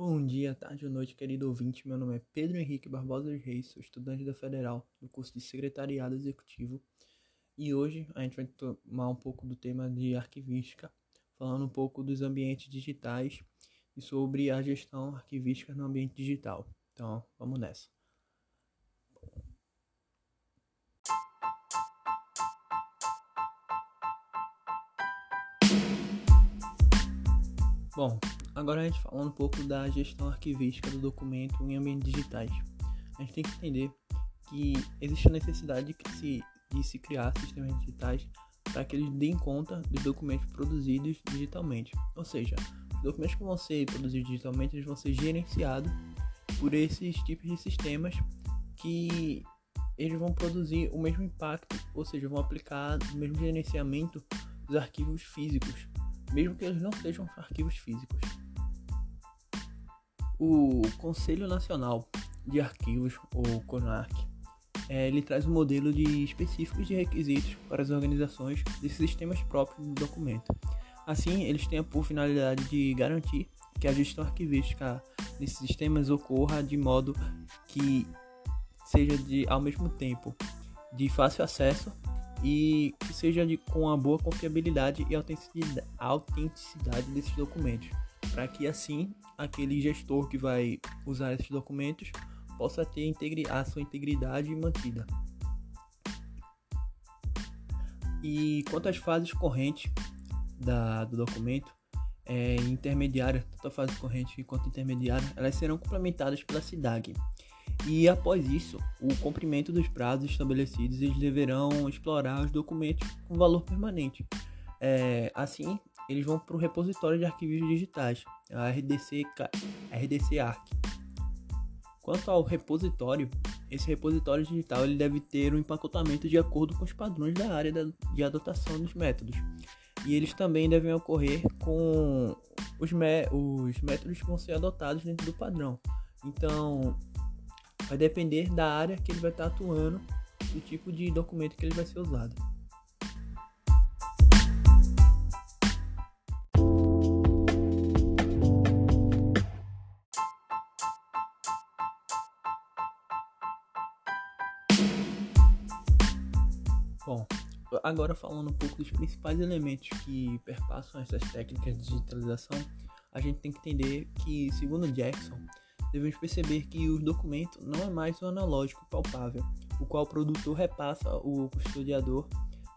Bom dia, tarde ou noite, querido ouvinte. Meu nome é Pedro Henrique Barbosa dos Reis, sou estudante da Federal do curso de Secretariado Executivo. E hoje a gente vai tomar um pouco do tema de arquivística, falando um pouco dos ambientes digitais e sobre a gestão arquivística no ambiente digital. Então, vamos nessa. Bom, agora a gente falando um pouco da gestão arquivística do documento em ambientes digitais. A gente tem que entender que existe a necessidade de se, de se criar sistemas digitais para que eles deem conta dos documentos produzidos digitalmente. Ou seja, os documentos que vão ser produzidos digitalmente eles vão ser gerenciados por esses tipos de sistemas que eles vão produzir o mesmo impacto, ou seja, vão aplicar o mesmo gerenciamento dos arquivos físicos mesmo que eles não sejam arquivos físicos. O Conselho Nacional de Arquivos, ou CONARC, é, ele traz um modelo de específicos de requisitos para as organizações de sistemas próprios do documento. Assim, eles têm por finalidade de garantir que a gestão arquivística desses sistemas ocorra de modo que seja de ao mesmo tempo de fácil acesso e que seja de, com a boa confiabilidade e autenticidade desses documentos, para que assim aquele gestor que vai usar esses documentos possa ter a sua integridade mantida. E quanto às fases correntes da, do documento, é, intermediária, tanto a fase corrente quanto intermediária, elas serão complementadas pela SIDAG, e após isso, o cumprimento dos prazos estabelecidos, eles deverão explorar os documentos com valor permanente. É, assim, eles vão para o repositório de arquivos digitais, a RDC, RDC Arc. Quanto ao repositório, esse repositório digital ele deve ter um empacotamento de acordo com os padrões da área de adotação dos métodos. E eles também devem ocorrer com os, os métodos que vão ser adotados dentro do padrão. Então, Vai depender da área que ele vai estar atuando, do tipo de documento que ele vai ser usado. Bom, agora falando um pouco dos principais elementos que perpassam essas técnicas de digitalização, a gente tem que entender que, segundo Jackson, devemos perceber que o documento não é mais o analógico palpável, o qual o produtor repassa o custodiador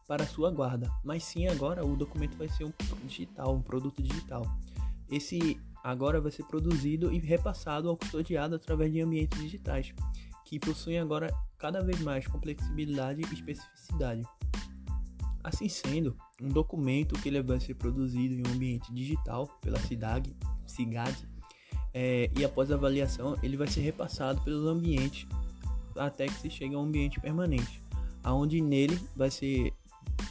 para sua guarda, mas sim agora o documento vai ser um digital, um produto digital. Esse agora vai ser produzido e repassado ao custodiado através de ambientes digitais, que possuem agora cada vez mais complexibilidade e especificidade. Assim sendo, um documento que ele vai ser produzido em um ambiente digital pela CIDAG, CIGAD, é, e após avaliação ele vai ser repassado pelos ambientes até que se chegue a um ambiente permanente, aonde nele vai ser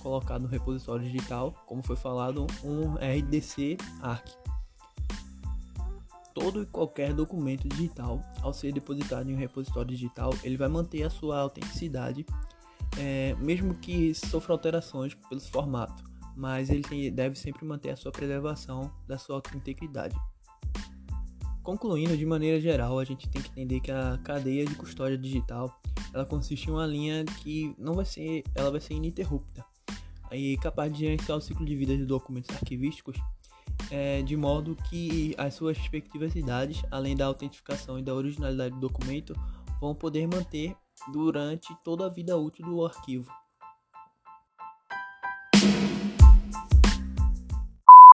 colocado no repositório digital, como foi falado, um RDC ARC. Todo e qualquer documento digital, ao ser depositado em um repositório digital, ele vai manter a sua autenticidade, é, mesmo que sofra alterações pelo formato, mas ele tem, deve sempre manter a sua preservação da sua integridade. Concluindo, de maneira geral, a gente tem que entender que a cadeia de custódia digital ela consiste em uma linha que não vai ser, ela vai ser ininterrupta e capaz de gerenciar o ciclo de vida de documentos arquivísticos é, de modo que as suas respectivas idades, além da autentificação e da originalidade do documento, vão poder manter durante toda a vida útil do arquivo.